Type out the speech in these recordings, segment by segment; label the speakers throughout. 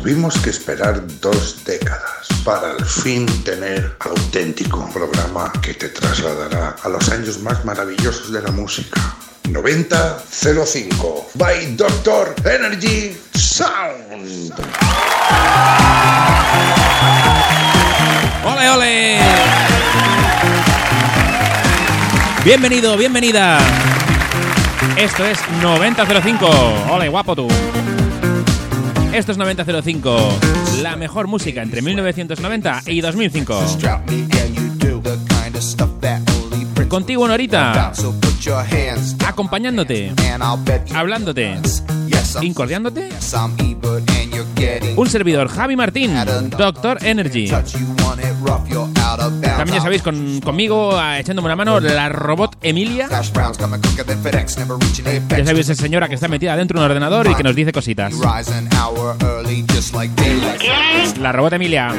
Speaker 1: Tuvimos que esperar dos décadas para al fin tener auténtico programa que te trasladará a los años más maravillosos de la música. 9005 by Doctor Energy Sound.
Speaker 2: ¡Ole, ole! Bienvenido, bienvenida. Esto es 9005. ¡Ole, guapo tú! Esto es 9005, la mejor música entre 1990 y 2005. Contigo una horita, acompañándote, hablándote, incordiándote. Un servidor, Javi Martín, Doctor Energy. También ya sabéis, con, conmigo, echándome una mano, la robot Emilia. Ya sabéis, esa señora que está metida dentro de un ordenador y que nos dice cositas. La robot Emilia.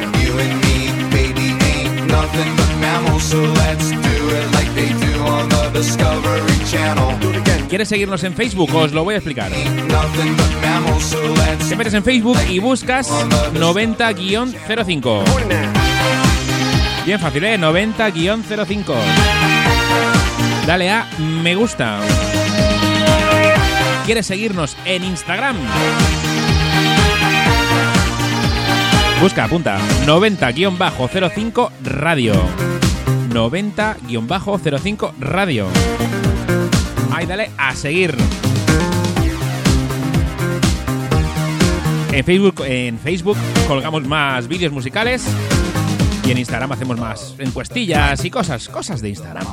Speaker 2: ¿Quieres seguirnos en Facebook? Os lo voy a explicar. Te metes en Facebook y buscas 90-05. Bien fácil, ¿eh? 90-05. Dale a me gusta. ¿Quieres seguirnos en Instagram? Busca, apunta. 90-05 radio. 90-05 radio. Ahí dale a seguir. En Facebook, en Facebook colgamos más vídeos musicales en Instagram hacemos más encuestillas y cosas, cosas de Instagram.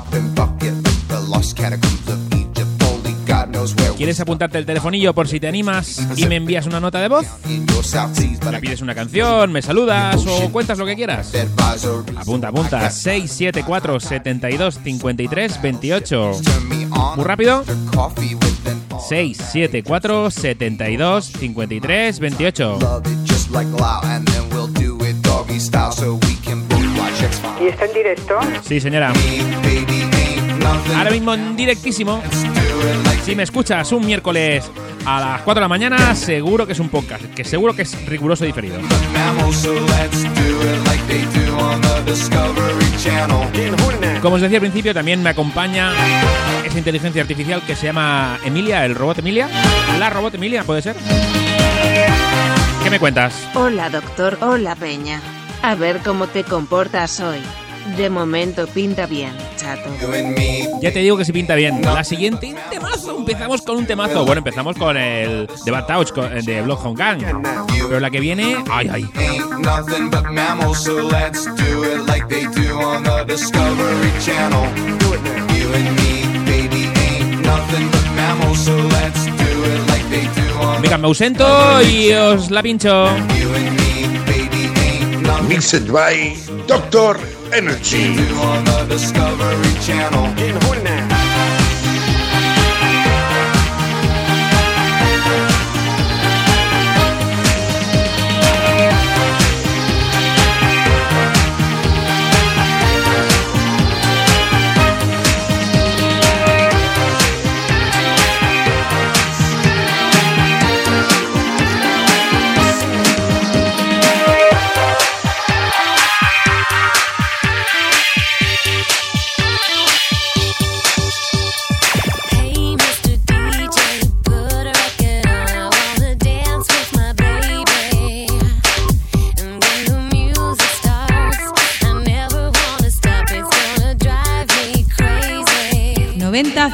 Speaker 2: ¿Quieres apuntarte el telefonillo por si te animas y me envías una nota de voz? Me pides una canción, me saludas o cuentas lo que quieras. Apunta, apunta. 674 72 53 28. Muy rápido. 674 72 53 28.
Speaker 3: ¿Y está en directo?
Speaker 2: Sí, señora. Ahora mismo en directísimo. Si me escuchas un miércoles a las 4 de la mañana, seguro que es un podcast, que seguro que es riguroso diferido. Como os decía al principio, también me acompaña esa inteligencia artificial que se llama Emilia, el robot Emilia. La robot Emilia, ¿puede ser? ¿Qué me cuentas?
Speaker 4: Hola doctor, hola Peña. A ver cómo te comportas hoy. De momento pinta bien, chato.
Speaker 2: Ya te digo que se pinta bien. La siguiente, temazo. Empezamos con un temazo. Bueno, empezamos con el de Bad Touch con- de Bloodhound Gang. Pero la que viene, ay, ay. Venga, me ausento y os la pincho.
Speaker 1: Mixed by Doctor Energy.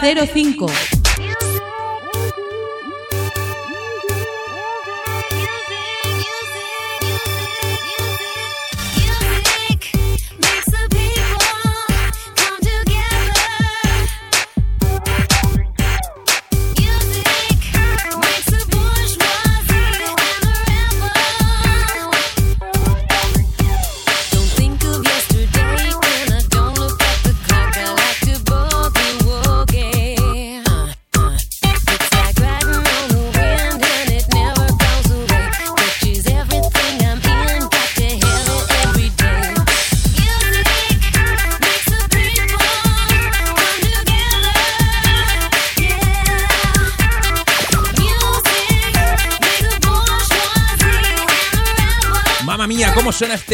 Speaker 5: 9005.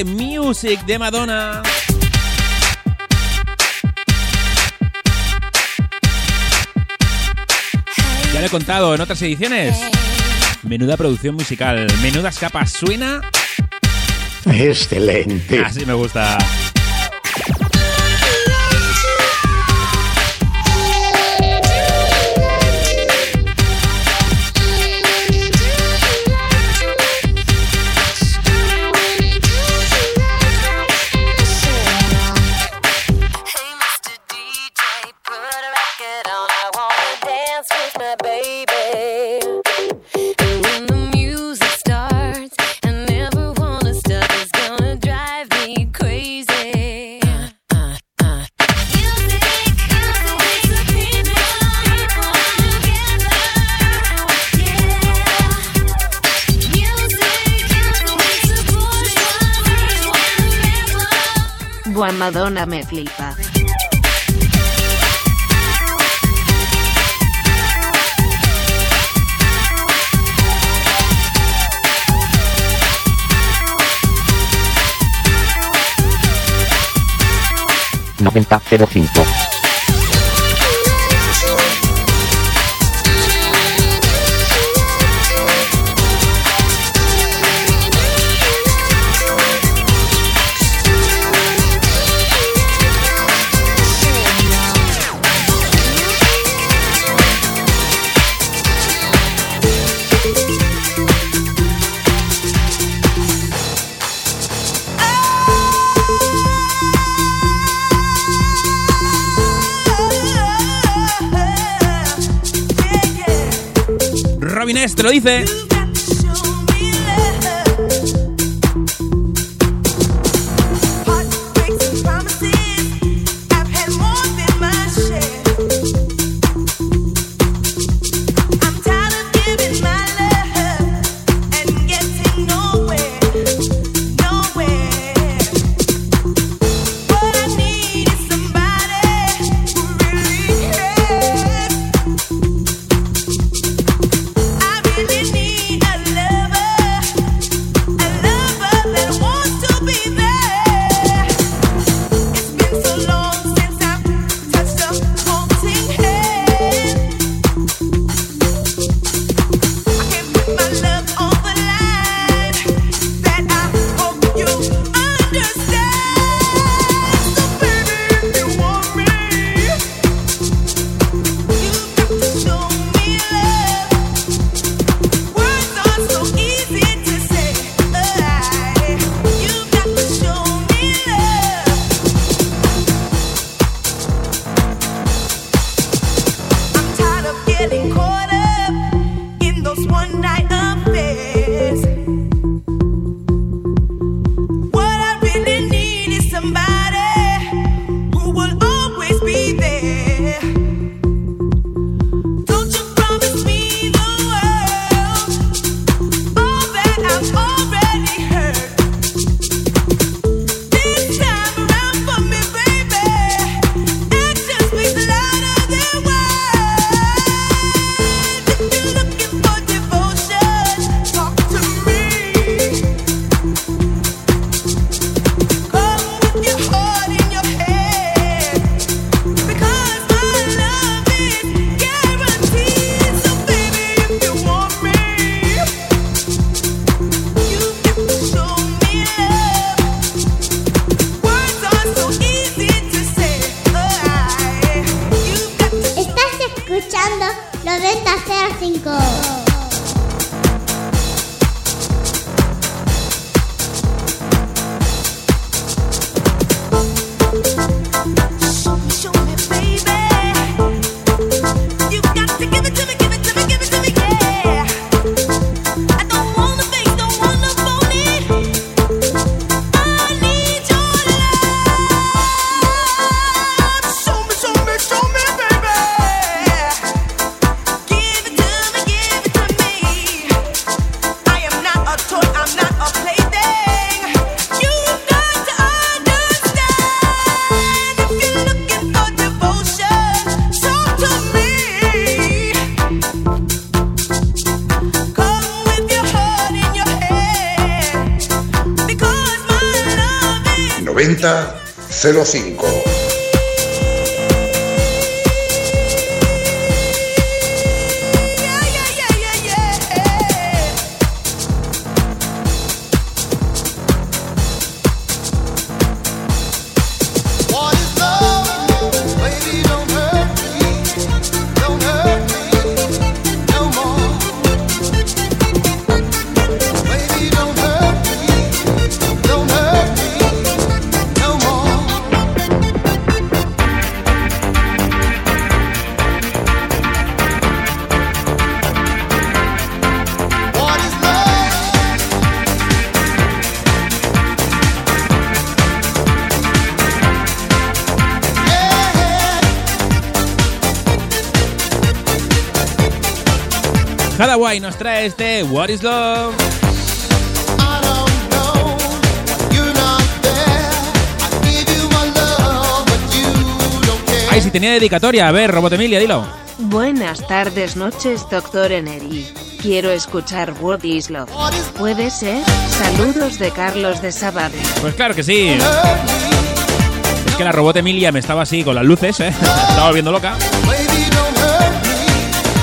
Speaker 6: Este music de Madonna. Ya lo he contado en otras ediciones. Menuda producción musical, menudas capas, suena.
Speaker 7: Excelente.
Speaker 6: Así me gusta.
Speaker 4: Madonna me flipa.
Speaker 7: Noventa cero cinco.
Speaker 6: te lo dice.
Speaker 8: 9005.
Speaker 9: Hadaway nos trae este What is Love. Ay, si tenía dedicatoria. A ver, Robot Emilia, dilo.
Speaker 4: Buenas tardes, noches, doctor Eneri. Quiero escuchar What is Love. ¿Puede ser? Saludos de Carlos de Sabade.
Speaker 9: Pues claro que sí. Es que la Robot Emilia me estaba así con las luces, ¿eh? Me estaba volviendo loca.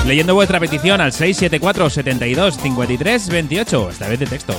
Speaker 9: Leyendo vuestra petición al 674 72 53 28, esta vez de texto.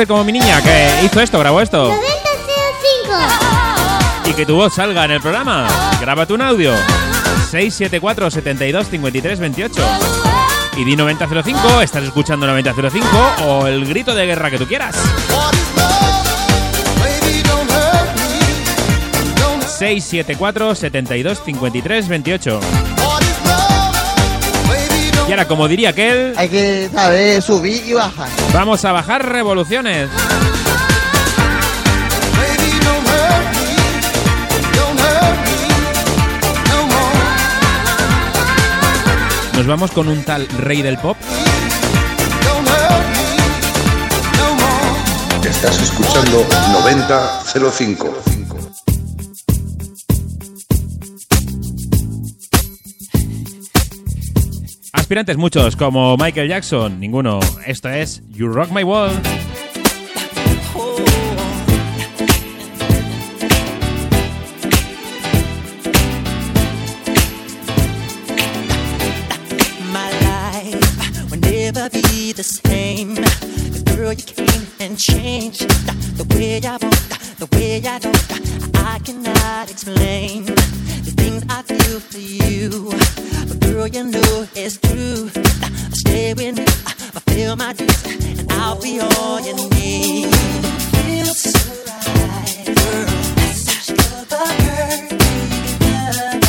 Speaker 9: Hacer como mi niña que hizo esto, grabó esto? Y que tu voz salga en el programa. Grábate un audio. 674 72 53 28. Y di 9005, estás escuchando 9005 o el grito de guerra que tú quieras.
Speaker 10: What is love? Baby, don't hurt me. Don't
Speaker 9: 674 72 53 28. Y ahora, como diría aquel,
Speaker 7: Hay que saber subir y bajar.
Speaker 9: vamos a bajar revoluciones. Nos vamos con un tal rey del pop.
Speaker 1: Estás escuchando 9005.
Speaker 9: inspirantes muchos, como Michael Jackson. Ninguno. Esto es You Rock My World.
Speaker 11: the way I do. I cannot explain the things I feel for you. But girl, you know it's true. I stay with me, I feel my dreams, and I'll be all you need. It Feels so
Speaker 12: right, girl.
Speaker 13: Such a perfect love.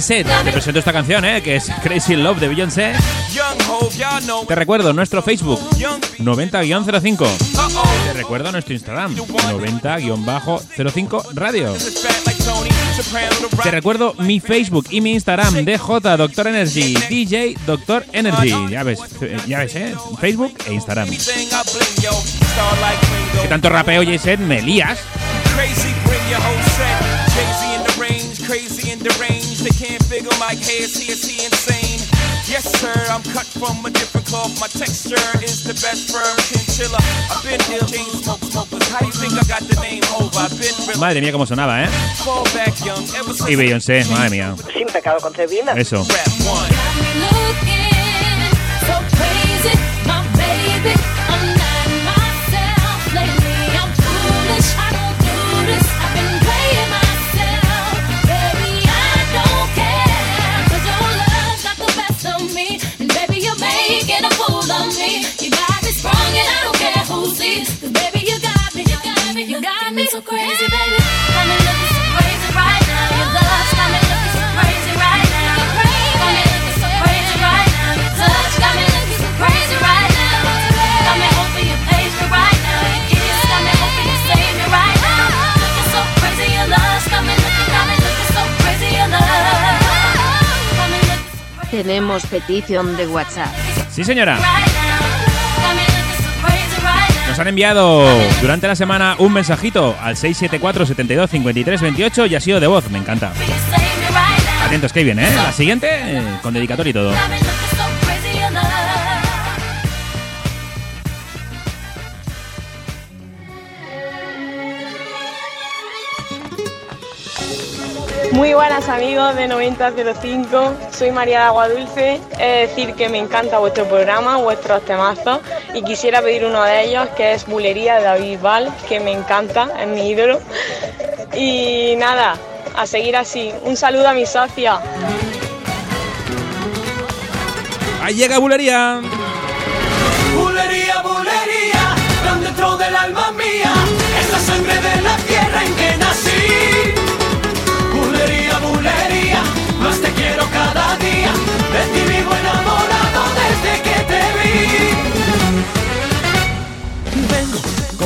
Speaker 14: Jay-Z. Te presento esta canción, ¿eh? Que es Crazy Love de Beyoncé. Te recuerdo nuestro Facebook,
Speaker 15: Young
Speaker 14: 90-05.
Speaker 15: Uh-oh.
Speaker 14: Te recuerdo nuestro Instagram, 90-05 Radio. Te recuerdo mi Facebook y mi Instagram, DJ Doctor Energy, DJ Doctor Energy. Ya ves, ya ves, ¿eh? Facebook e Instagram. Que tanto rapeo, me lías.
Speaker 15: Whole set. The range. They can't figure my hair, see, is he insane? Yes, sir, I'm cut from a different cloth. My texture is the best firm chinchilla. I've been ill, chain smoke smokers. How do you think I got the name over? I've been real.
Speaker 14: Madre mía, cómo sonaba, ¿eh?
Speaker 15: Fall back young, ever since
Speaker 14: Y Beyoncé, madre mía.
Speaker 16: Sin pecado concebido.
Speaker 14: Eso.
Speaker 15: rap one.
Speaker 5: Looking so crazy, my baby. So crazy, baby. Got me looking so crazy right now. Your love's got me looking so crazy right now. Got me looking so crazy right now. Your touch got me looking so crazy right now. Got me hoping you page me right now. Your kiss got me hoping you save me right now. Looking so crazy, your love's got me looking, got me looking so crazy, your love. Got me looking
Speaker 17: Tenemos petición de WhatsApp.
Speaker 14: Sí, señora.
Speaker 5: right
Speaker 14: Nos han enviado durante la semana un mensajito al 674 72 53 28 y ha sido de voz, me encanta. Atentos que viene, ¿eh? La siguiente con dedicatoria y todo.
Speaker 18: Muy buenas amigos de 9005, soy María de Aguadulce, es decir que me encanta vuestro programa, vuestros temazos y quisiera pedir uno de ellos que es Bulería de David Val, que me encanta, es mi ídolo. Y nada, a seguir así. Un saludo a mi socia.
Speaker 14: Ahí llega Bulería.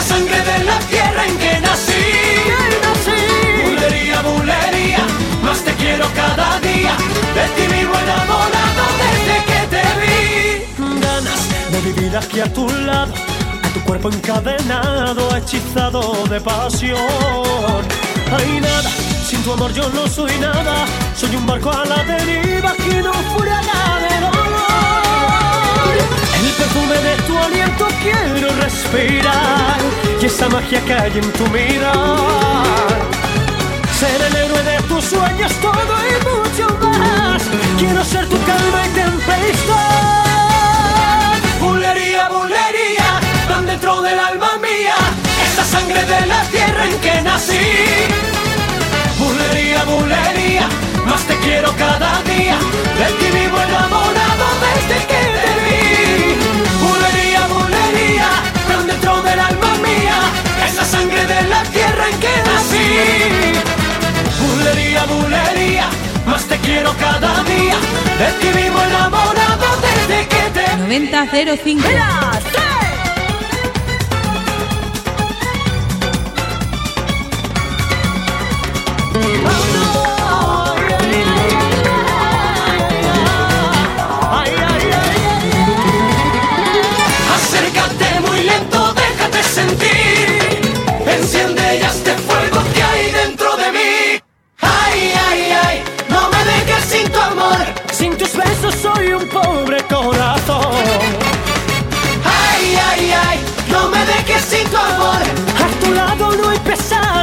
Speaker 15: La sangre de la tierra en que nací. Bulería, bulería, más te quiero cada día, de ti vivo enamorado desde que te vi.
Speaker 19: Ganas de vivir aquí a tu lado, a tu cuerpo encadenado, hechizado de pasión. Hay nada, sin tu amor yo no soy nada, soy un barco a la deriva que no dolor. El perfume de tu aliento quiero respirar y esa magia que hay en tu mirar. Ser el héroe de tus sueños, todo y mucho más. Quiero ser tu calma y tempestad.
Speaker 15: Bulería, bulería, tan dentro del alma mía, es la sangre de la tierra en que nací. Bulería, bulería, más te quiero cada día, de Bulería, bulería, más te quiero cada día, de ti vivo enamorado desde que te
Speaker 20: 9005.
Speaker 15: Acércate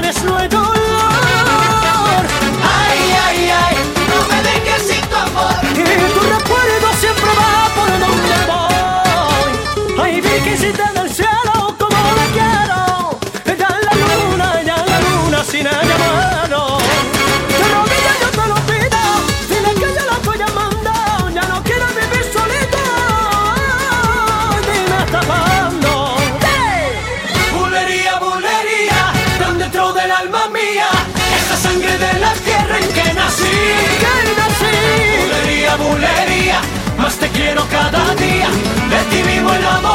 Speaker 19: tienes no hay dolor. Ay, ay, ay, no me dejes sin tu amor. Y tu recuerdo siempre va por donde voy. Ay, Virgencita quiero cada día, de ti vivo enamorado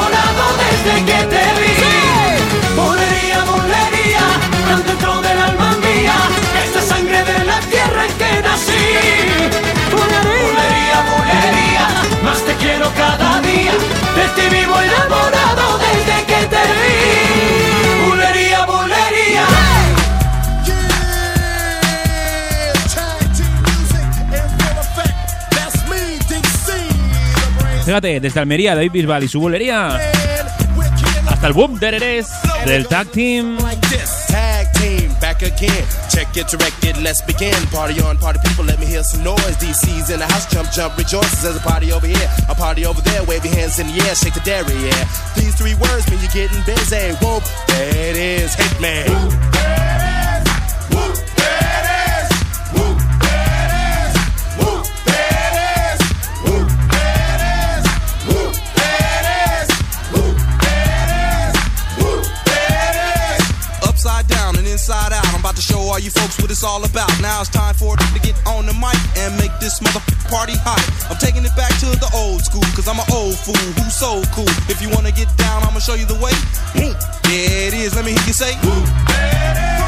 Speaker 14: Fíjate, desde Almería, David Bisbal y su bulería, hasta el boom de del tag team.
Speaker 20: this tag team back again. Check it, direct it, let's begin. Party on, party people, let me hear some noise. DC's in the house, jump, jump, rejoices. There's a party over here, a party over there. Wave your hands in the air, shake the dairy, yeah. These three words mean you're getting busy. Whoop, it is, Hitman. Upside you folks what it's all about. Now it's time for it to get on the mic and make this motherfucking party hot. I'm taking it back to the old school, cause I'm an old fool who's so cool. If you wanna get down, I'ma show you the way. There it is, let me hear you say. Woo.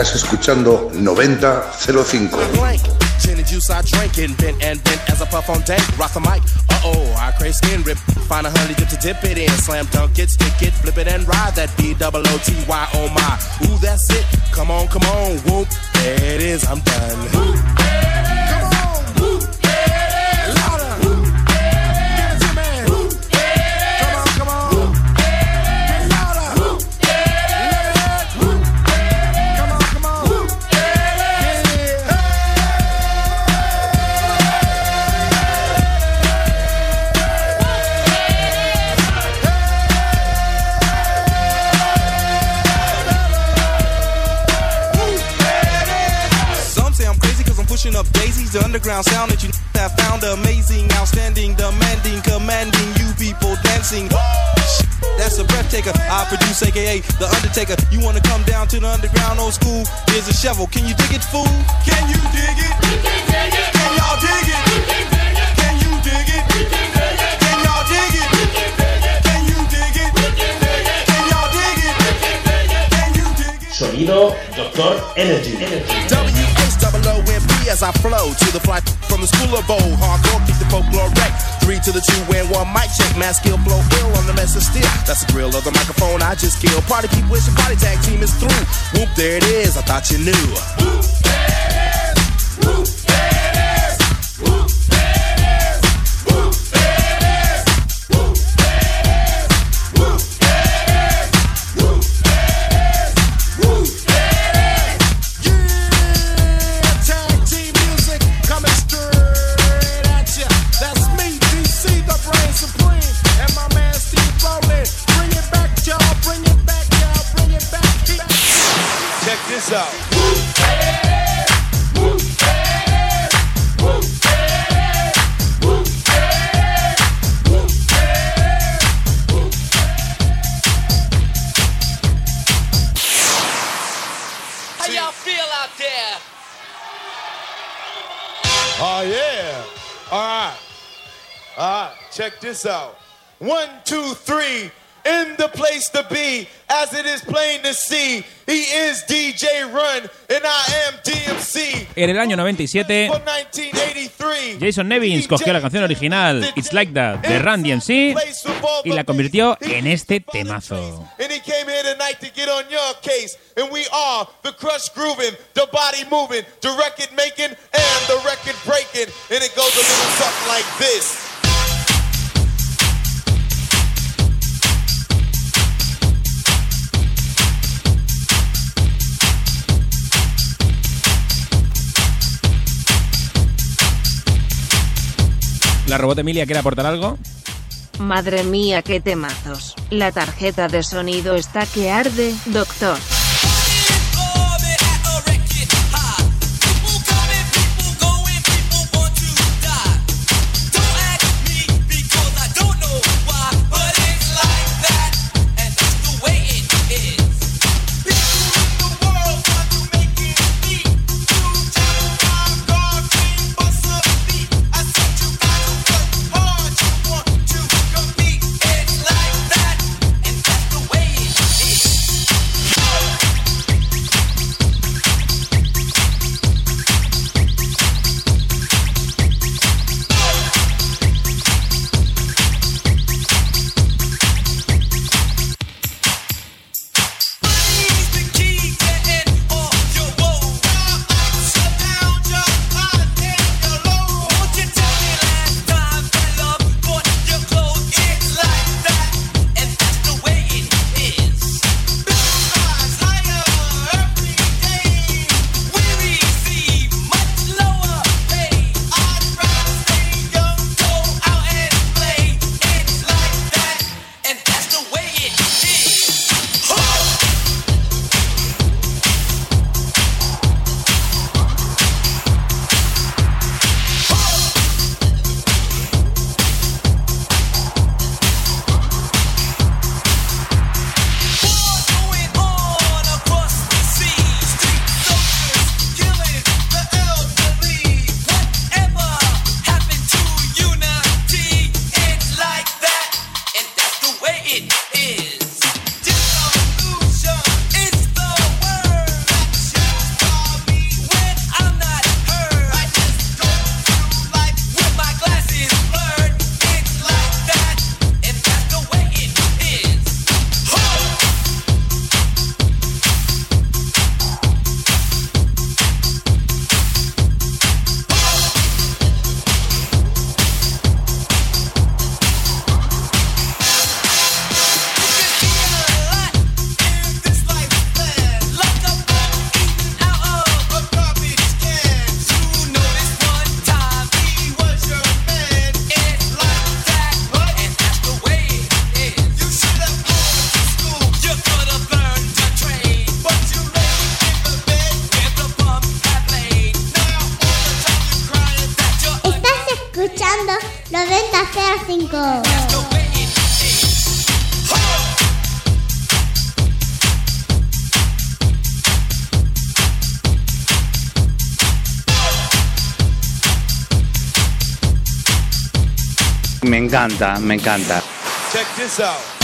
Speaker 21: Estás escuchando 9005.
Speaker 20: blank. Gin and juice I drink bent and bent as puff on. Rock the mic. Uh oh, I crave skin rip. Find a honey dip to dip it in. Slam dunk it, stick it, flip it and ride that B double O T Y my. Ooh, that's it. Come on, come on, whoop. There it is, I'm done. The underground sound that you have found amazing, outstanding, demanding, commanding you people dancing. That's a breath taker. I produce, aka The Undertaker. You wanna come down to the underground old school? Here's a shovel. Can you dig it, fool? Can you dig it? Can y'all dig it? Can you dig it? Can y'all dig it? Can you dig it? Can y'all dig it? Can you dig it?
Speaker 22: Sonido Doctor Energy.
Speaker 20: W-H-O-O-M-P as I flow to the fly from the school of old. Hardcore, keep the folklore wreck. Three to the two and one mic check. Mass skill, blow ill on the mess of steel. That's the grill of the microphone I just killed. Party it's your body tag team is through. Whoop, there it is. I thought you knew. Tag Check this out.
Speaker 23: One, two, three. in the place to be, as it is plain to see. He is DJ Run, and I am DMC.
Speaker 14: En el año 97, Jason Nevins cogió la canción original It's Like That de Run DMC y la convirtió en este temazo.
Speaker 23: And he came here tonight to get on your case. And we are the crush grooving, the body moving, the record making, and the record breaking. And it goes a little something like this.
Speaker 14: ¿La robot Emilia quiere aportar algo?
Speaker 17: Madre mía, qué temazos. La tarjeta de sonido está que arde, doctor.
Speaker 24: Escuchando 9005.
Speaker 25: Me encanta, me encanta.
Speaker 23: Check this out.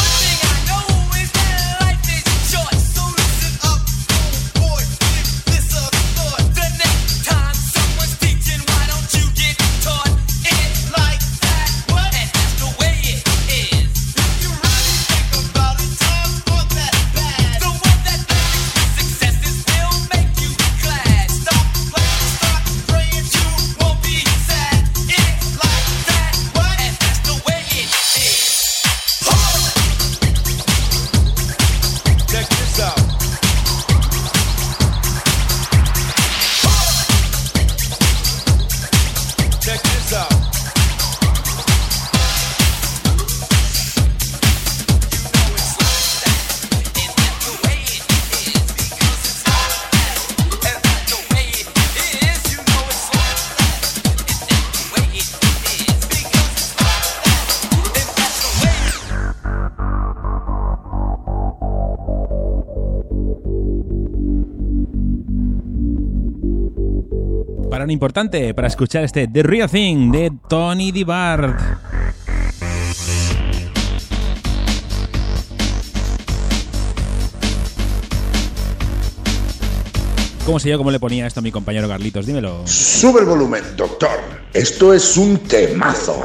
Speaker 14: importante para escuchar este The Real Thing de Tony DiBard. ¿Cómo sé yo cómo le ponía esto a mi compañero Carlitos? Dímelo.
Speaker 21: Sube el volumen, doctor. Esto es un temazo.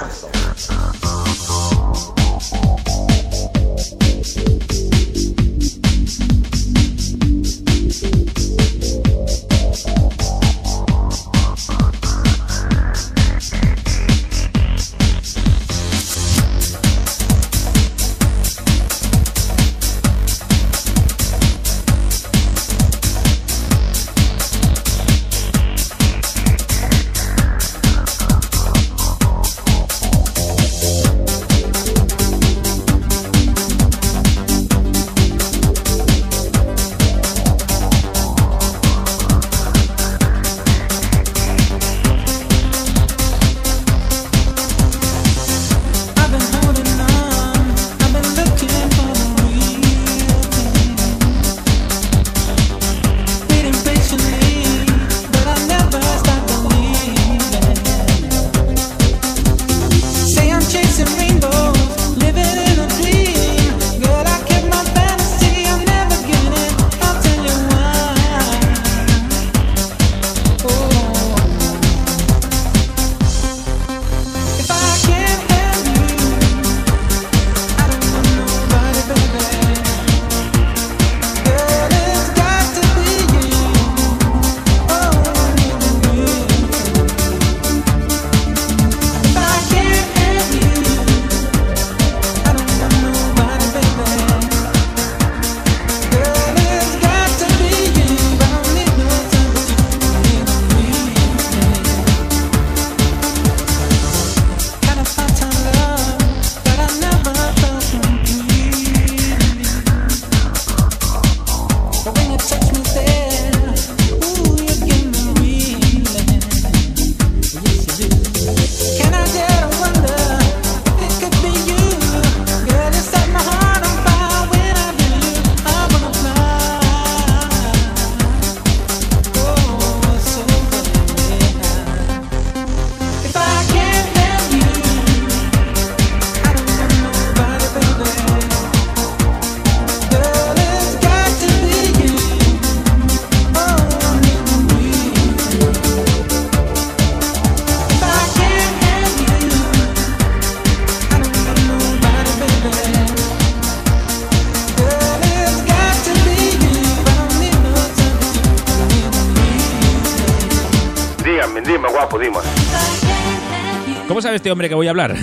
Speaker 14: Que voy a hablar?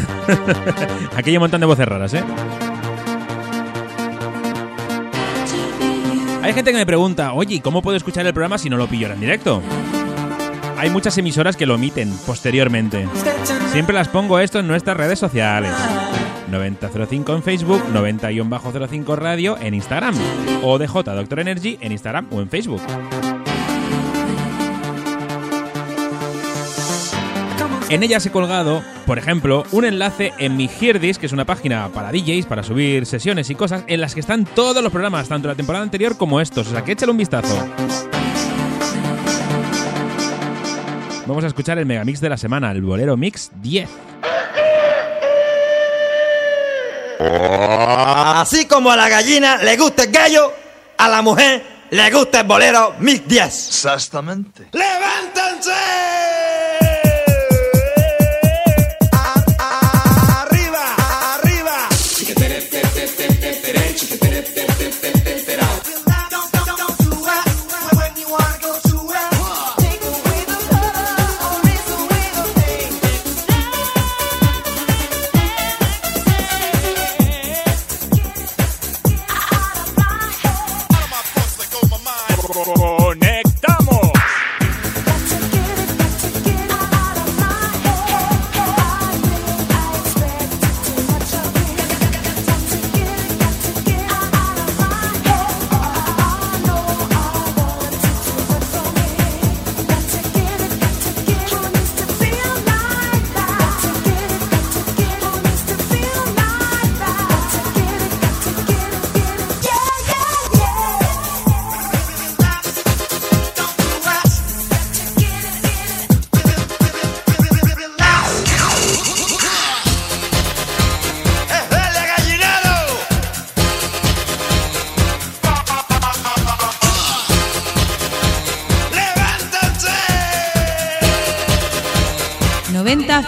Speaker 14: Aquí hay un montón de voces raras, ¿eh? Hay gente que me pregunta, oye, ¿y ¿cómo puedo escuchar el programa si no lo pillo en directo? Hay muchas emisoras que lo omiten posteriormente. Siempre las pongo esto en nuestras redes sociales. 9005 en Facebook, 90-05 Radio en Instagram. O DJ Doctor Energy en Instagram o en Facebook. En ellas he colgado, por ejemplo, un enlace en mi Heardis, que es una página para DJs, para subir sesiones y cosas, en las que están todos los programas, tanto la temporada anterior como estos. O sea, que échale un vistazo. Vamos a escuchar el megamix de la semana, el Bolero Mix 10.
Speaker 7: Así como a la gallina le gusta el gallo, a la mujer le gusta el bolero Mix 10.
Speaker 2: Exactamente.
Speaker 7: ¡Levántense!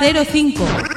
Speaker 5: Madero 5.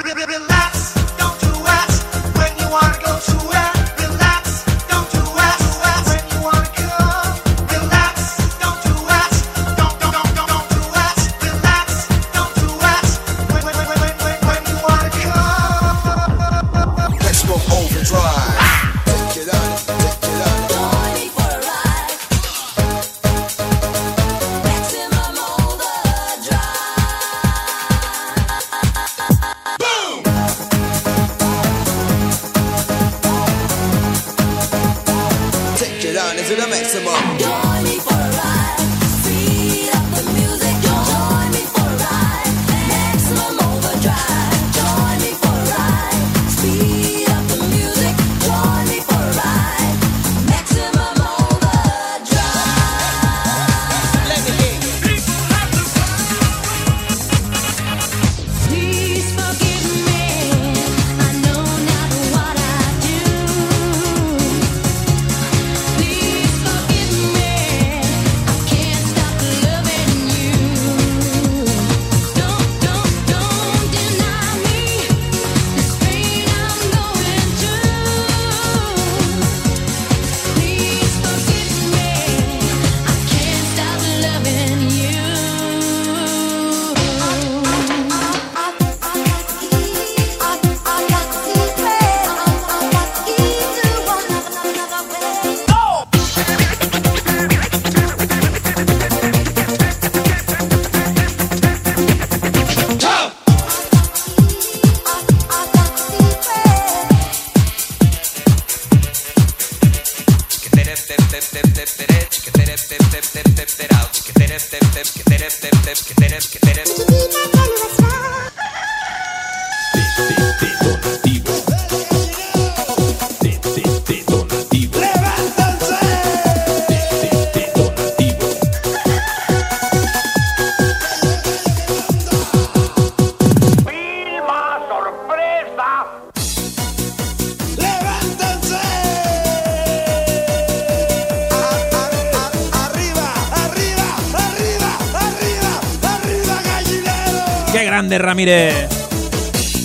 Speaker 5: Ramírez.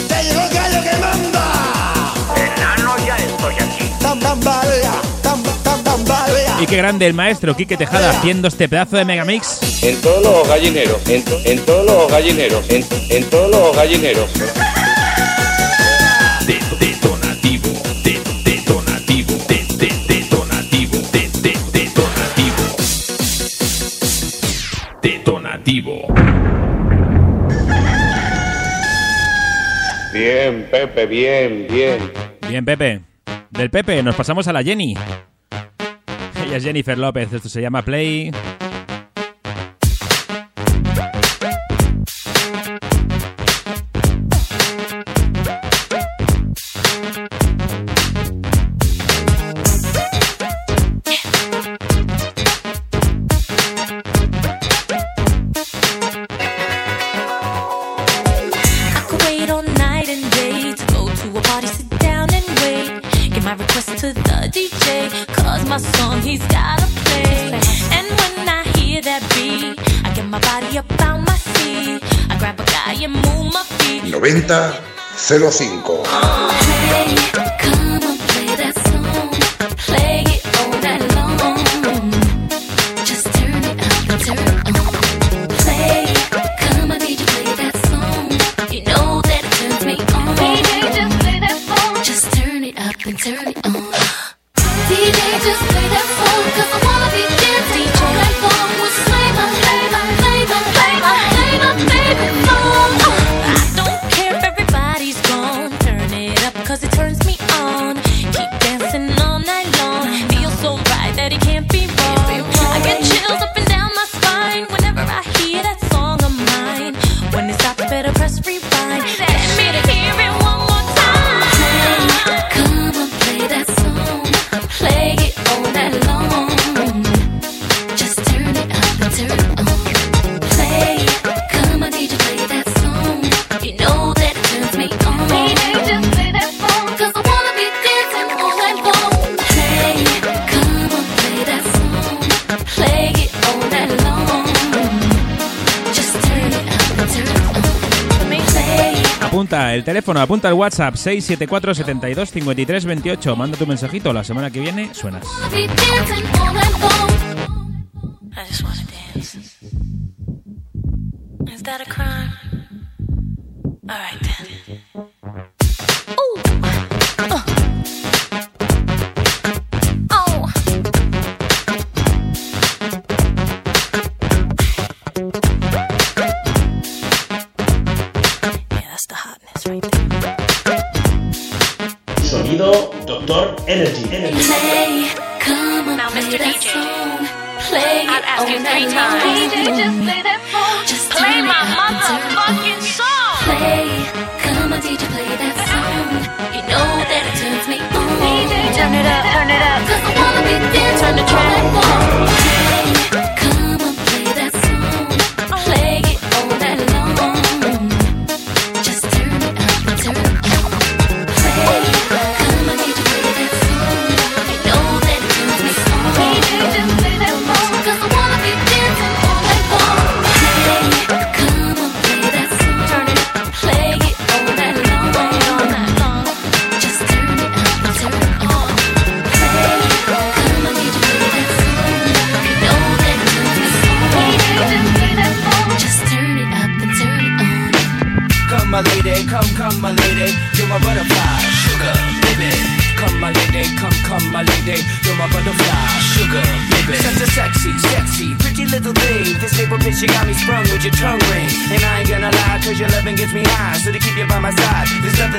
Speaker 9: Te llegó el gallo que manda. Enano, ya estoy aquí. Tam, tam, balea, tam,
Speaker 5: y qué grande el maestro Quique Tejada haciendo este pedazo de megamix.
Speaker 22: En todos los gallineros, en, to, en todos los gallineros, en, en todos los gallineros. Bien, Pepe, bien, bien.
Speaker 5: Bien, Pepe. Del Pepe nos pasamos a la Jenny. Ella es Jennifer López, esto se llama Play.
Speaker 26: 3005. Be boy. Teléfono, apunta el WhatsApp 674 72 53 28. Manda tu mensajito, la semana que viene suenas.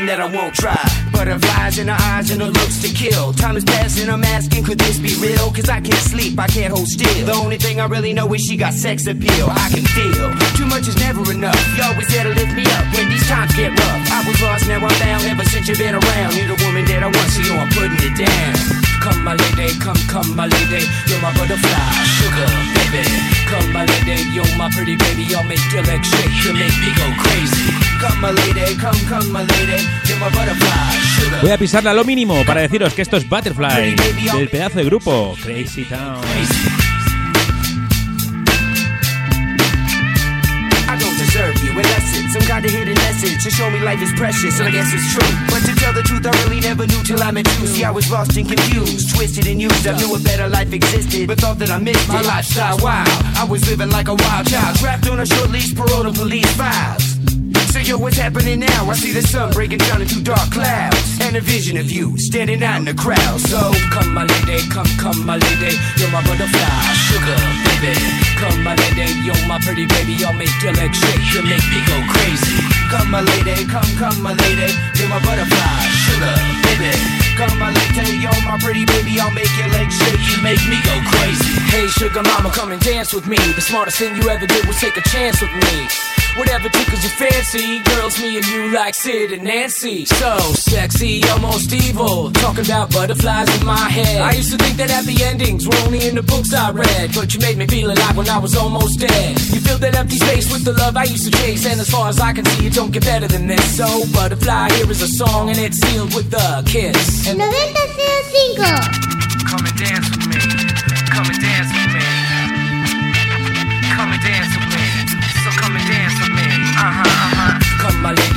Speaker 27: That I
Speaker 20: won't try. Butterflies in her eyes and her looks to kill. Time is passing, I'm asking, could this be real? Cause I can't sleep, I can't hold still. The only thing I really know is she got sex appeal. I can feel too much is never enough. You always there to lift me up when these times get rough. I was lost, now I'm found. Ever since you've been around, you're the woman that I want, so you're putting it down. Come, my lady, come, come, my lady. You're my butterfly, sugar, baby. Come, my lady, you're my pretty baby. I'll make your legs shake, you make me go crazy. Come, my lady, come, come, my lady. You're my butterfly, sugar.
Speaker 26: Voy a pisarla lo mínimo para deciros que esto es Butterfly, del pedazo de grupo Crazy Town.
Speaker 20: Some kind of hidden message to show me life is precious, and I guess it's true. But to tell the truth, I really never knew till I met you. See, I was lost and confused, twisted and used. I knew a better life existed, but thought that I missed it. my lifestyle. Wow, I was living like a wild child, trapped on a short leash, parole to police files. So yo, what's happening now? I see the sun breaking down into dark clouds And a vision of you standing out in the crowd. So come my lady, come, come my lady You're my butterfly, sugar, baby. Come my lady, you're my pretty baby I'll make your legs shake, you make me go crazy. Come my lady, come, come my lady You're my butterfly, sugar, baby. Come my lady, you're my pretty baby I'll make your legs shake, you make me go crazy Hey sugar mama, come and dance with me The smartest thing you ever did was take a chance with me Whatever tickles your fancy, girls, me and you like Sid and Nancy. So sexy, almost evil. Talking about butterflies in my head. I used to think that happy endings were only in the books I read, but you made me feel alive when I was almost dead. You filled that empty space with the love I used to chase, and as far as I can see, it don't get better than this. So butterfly, here is a song, and it's sealed with a kiss. And
Speaker 24: 9005.
Speaker 20: Come and dance with me.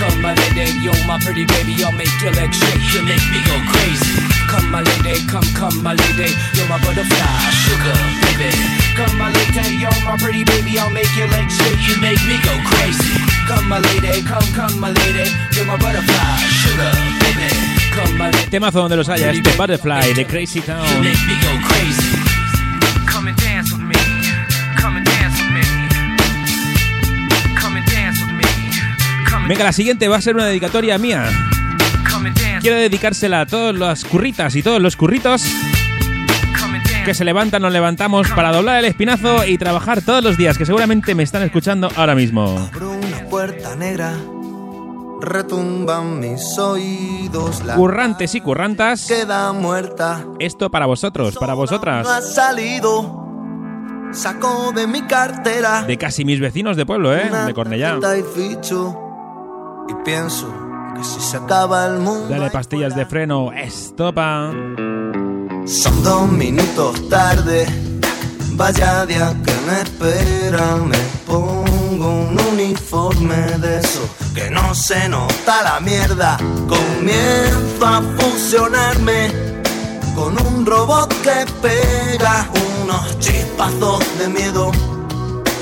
Speaker 20: Come, my lady, you're my pretty baby. I'll make your legs shake. You make me go crazy. Come, my lady, come, come, my lady. You're my butterfly, sugar, baby. Come, my lady, you're my pretty baby. I'll make your legs shake. You make me go crazy. Come, my lady, come, come, my lady. You're my butterfly, sugar, baby. Come, my lady.
Speaker 26: Temazo donde los haya, este Butterfly de Crazy
Speaker 20: You
Speaker 26: Town. Venga, la siguiente va a ser una dedicatoria mía. Quiero dedicársela a todas las curritas y todos los curritos que se levantan, nos levantamos para doblar el espinazo y trabajar todos los días, que seguramente me están escuchando ahora mismo.
Speaker 28: Abro una puerta negra, retumban mis oídos. La
Speaker 26: Currantes y currantas,
Speaker 28: queda muerta,
Speaker 26: esto para vosotros, para
Speaker 28: no
Speaker 26: vosotras,
Speaker 28: ha salido. Saco de mi cartera
Speaker 26: de casi mis vecinos de pueblo, ¿eh? De Cornellá.
Speaker 28: y ficho y pienso que si se acaba el mundo.
Speaker 14: Dale pastillas de freno, estopa.
Speaker 28: Son dos minutos tarde, vaya día que me espera, me pongo un uniforme de eso que no se nota la mierda, comienzo a fusionarme con un robot que pega unos chispazos de miedo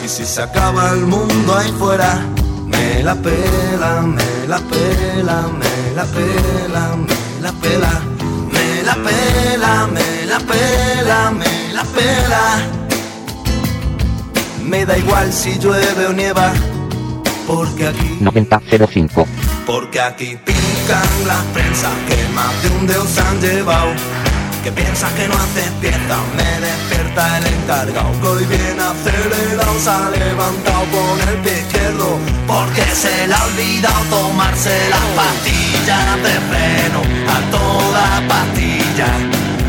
Speaker 28: y si se acaba el mundo ahí fuera, me la pela, me la pela, me la pela, me la pela. Me la pela, me la pela, me la pela. Me da igual si llueve o nieva, porque aquí,
Speaker 29: 9005.
Speaker 28: porque aquí pican las prensas que más de un dios han llevado. Que piensas que no haces pieza, me despierta el encargado que hoy viene acelerado, se ha levantado con el pie izquierdo, porque se le ha olvidado tomarse las pastillas de freno, a toda pastilla,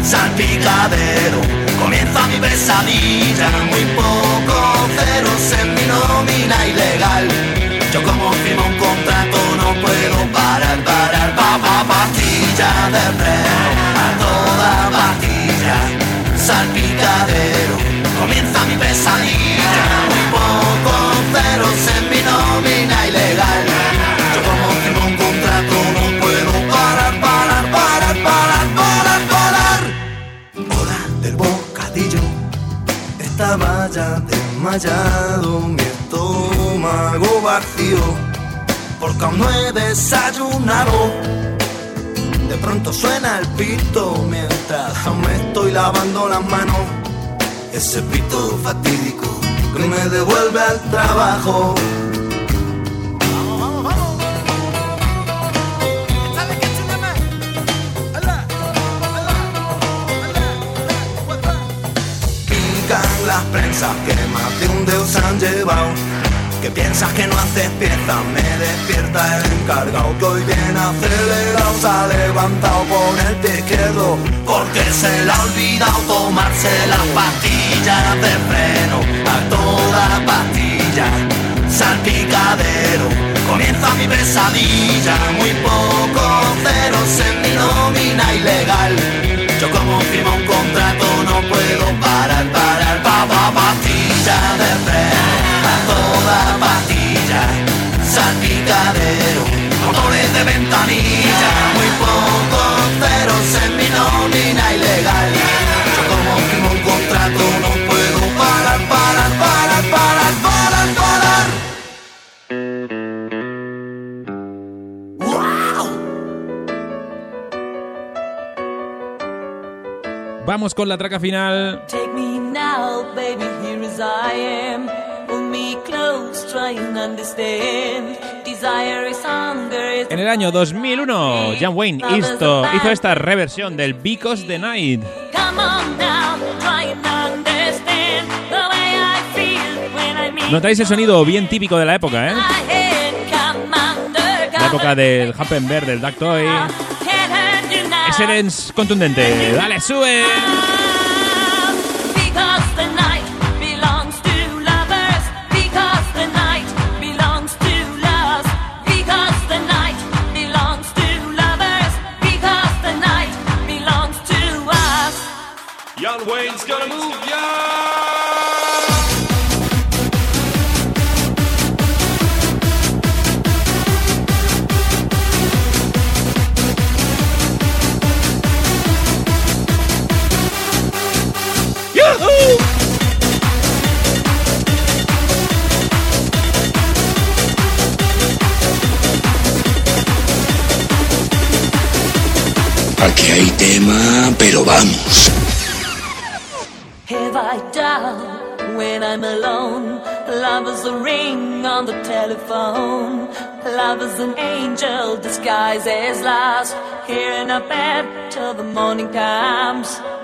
Speaker 28: salpicadero, comienza mi pesadilla, muy poco ceros en mi nómina ilegal, yo como firmo un contrato no puedo parar, parar, pa, pa, pastilla de freno, salpicadero, comienza mi pesadilla, muy poco ceros en mi nómina ilegal, yo como firmo un contrato no puedo parar, parar, parar, parar, parar, parar, hora del bocadillo, estaba ya desmayado, mi estómago vacío, porque aún no he desayunado. De pronto suena el pito mientras aún me estoy lavando las manos. Ese pito fatídico que me devuelve al trabajo. Pican las prensas que más de un dios han llevado. Que piensas que no haces pieza, me despierta el encargado que hoy viene acelerado, se ha levantado con el pie izquierdo, porque se le ha olvidado tomarse las pastillas de freno, a toda pastilla, salpicadero, comienza mi pesadilla, muy poco ceros en mi nómina ilegal, yo como firmo un contrato no puedo parar, salpicadero, motores de ventanilla, muy poco ceros en mi nómina ilegal, yo como firmo un contrato no puedo parar, parar, parar, parar, parar, parar.
Speaker 14: Vamos con la traca final.
Speaker 30: Take me now, baby, here as I am. Pull me close, try and understand.
Speaker 14: En el año 2001, John Wayne hizo, hizo esta reversión del Because the Night. Notáis el sonido bien típico de la época, ¿eh? La época del Happenberg, del Duck Toy. Ese dance contundente. Dale, sube.
Speaker 2: Aquí hay tema, pero vamos.
Speaker 30: On the telephone. Love is an angel disguised as lost. Here in a bed till the morning comes.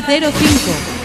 Speaker 14: 005.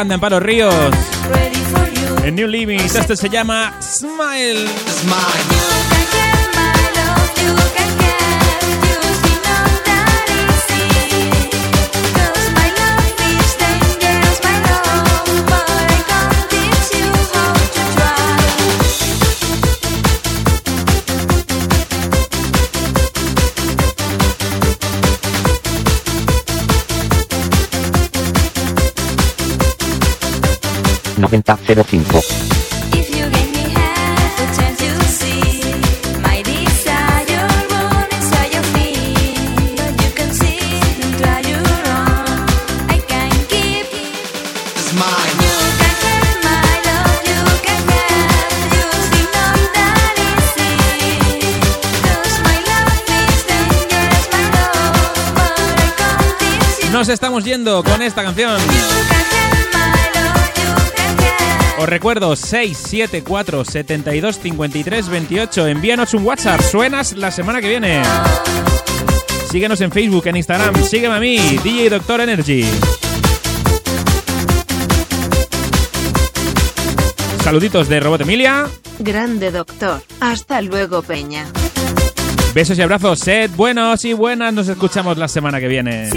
Speaker 14: grande Amparo Ríos. En New Living, esto se llama Smile.
Speaker 9: Smile.
Speaker 31: 9005.
Speaker 14: Nos estamos yendo con esta canción. Os recuerdo 674 72 53 28. Envíanos un WhatsApp. Suenas la semana que viene. Síguenos en Facebook, en Instagram. Sígueme a mí, DJ Doctor Energy. Saluditos de Robot Emilia.
Speaker 4: Grande doctor. Hasta luego, Peña.
Speaker 14: Besos y abrazos. Sed buenos y buenas. Nos escuchamos la semana que viene.